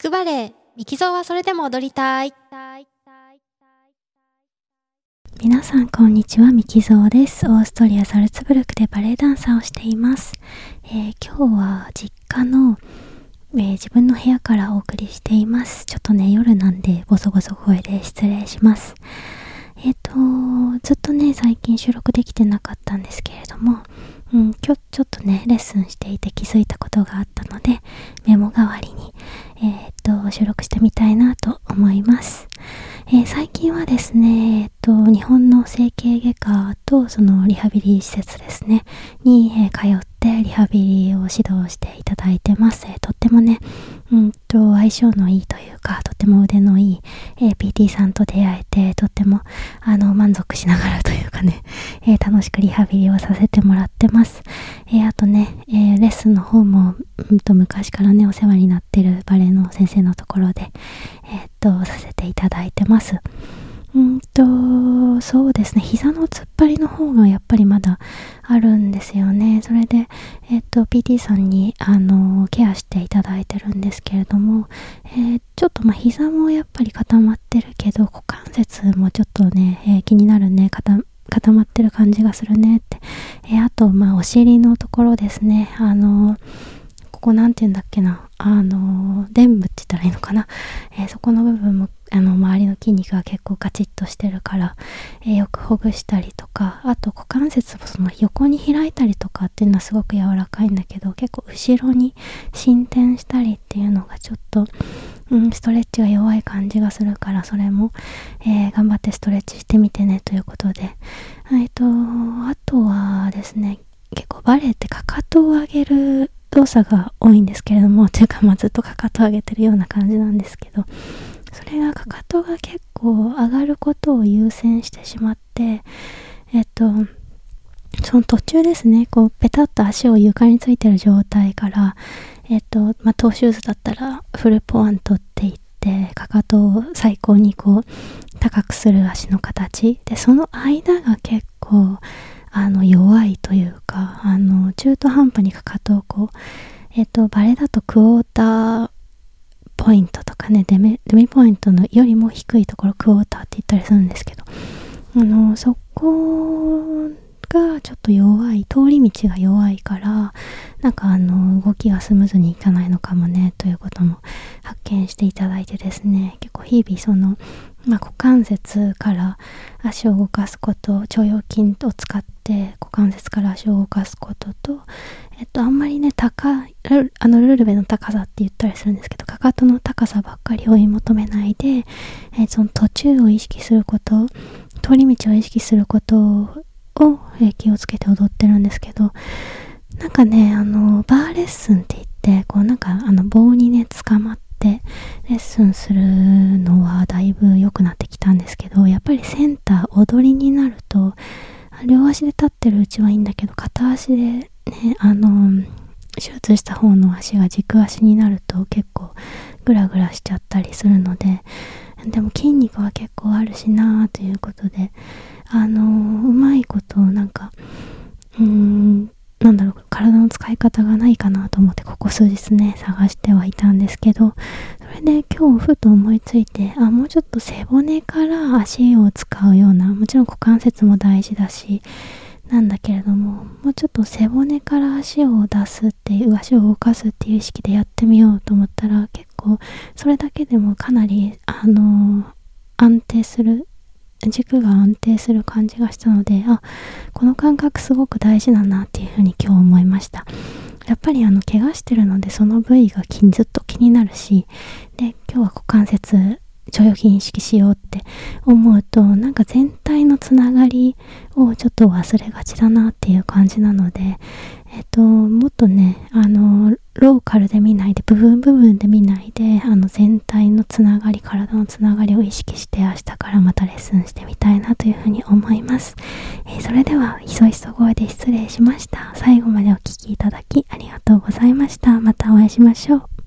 聞くバレエ、ミキゾーはそれでも踊りたい。皆さんこんにちは、ミキゾーです。オーストリア・サルツブルクでバレエダンサーをしています。えー、今日は実家の、えー、自分の部屋からお送りしています。ちょっとね、夜なんでボソボソ声で失礼します。えっ、ー、と、ずっとね、最近収録できてなかったんですけれども、うん、今日ちょっとね、レッスンしていて気づいたことがあったので、メモ代わ収録してみたいなと思います。えー、最近はですね、えっと、日本の整形外科とそのリハビリ施設ですね、に、えー、通ってリハビリを指導していただいてます。えー、とってもね、うんと、相性のいいというか、とっても腕のいい、え PT さんと出会えて、とっても、あの、満足しながらというかね、え楽しくリハビリをさせてもらってます。えあとね、えレッスンの方も、うんと、昔からね、お世話になってるバレエの先生のところで、えっと、させていただいてます。うんと、そうですね。膝の突っ張りの方がやっぱりまだあるんですよね。それで、えっと、PT さんに、あの、ケアしていただいてるんですけれども、えー、ちょっとまあ膝もやっぱり固まってるけど、股関節もちょっとね、えー、気になるね、固固まってる感じがするねって。え、あと、まあ、お尻のところですね。あのここなんて言うんだっけな。あの、伝部って言ったらいいのかな。え、そこの部分もあの周りの筋肉が結構カチッとしてるから、えー、よくほぐしたりとかあと股関節もその横に開いたりとかっていうのはすごく柔らかいんだけど結構後ろに進展したりっていうのがちょっと、うん、ストレッチが弱い感じがするからそれも、えー、頑張ってストレッチしてみてねということで。えっ、とあとはですね結構バレエってかかとを上げる動作が多いんですけれども というかまあずっとかかとを上げてるような感じなんですけどそれがかかとが結構上がることを優先してしまって、えっと、その途中ですね、こう、ペタッと足を床についてる状態から、えっと、まあ、トーシューズだったら、フルポワントって言って、かかとを最高にこう、高くする足の形。で、その間が結構、あの、弱いというか、あの、中途半端にかかとをこう、えっと、バレだとクォーターイントのよりも低いところクォーターって言ったりするんですけどあのそこがちょっと弱い通り道が弱いからなんかあの動きがスムーズにいかないのかもねということも発見していただいてですね結構日々そのまあ、股関節から足を動かすこと腸腰筋を使って股関節から足を動かすこととえっと、あんまりね、高、あの、ルルベの高さって言ったりするんですけど、かかとの高さばっかり追い求めないで、えその途中を意識すること、通り道を意識することを、え気をつけて踊ってるんですけど、なんかね、あの、バーレッスンって言って、こうなんか、あの、棒にね、捕まって、レッスンするのはだいぶ良くなってきたんですけど、やっぱりセンター、踊りになると、両足で立ってるうちはいいんだけど、片足でね、あの、手術した方の足が軸足になると結構グラグラしちゃったりするので、でも筋肉は結構あるしなということで、あの、うまいことなんか、うーん、なんだろう、体の使い方がないかなと思って、ここ数日ね、探してはいたんですけど、それで今日ふと思いついて、あ、もうちょっと背骨から足を使うような、もちろん股関節も大事だし、なんだけれども、もうちょっと背骨から足を出すっていう、足を動かすっていう意識でやってみようと思ったら、結構、それだけでもかなり、あのー、安定する、軸が安定する感じがしたので、あ、この感覚すごく大事だなっていうふうに今日思いました。やっぱりあの、怪我してるので、その部位がずっと気になるし、で、今日は股関節腸腰筋意識しようって思うとなんか全体のつながりをちょっと忘れがちだなっていう感じなのでえっともっとねあのローカルで見ないで部分部分で見ないであの全体のつながり体のつながりを意識して明日からまたレッスンしてみたいなというふうに思います、えー、それではひそひそ声で失礼しました。最後までお聴きいただきありがとうございました。またお会いしましょう。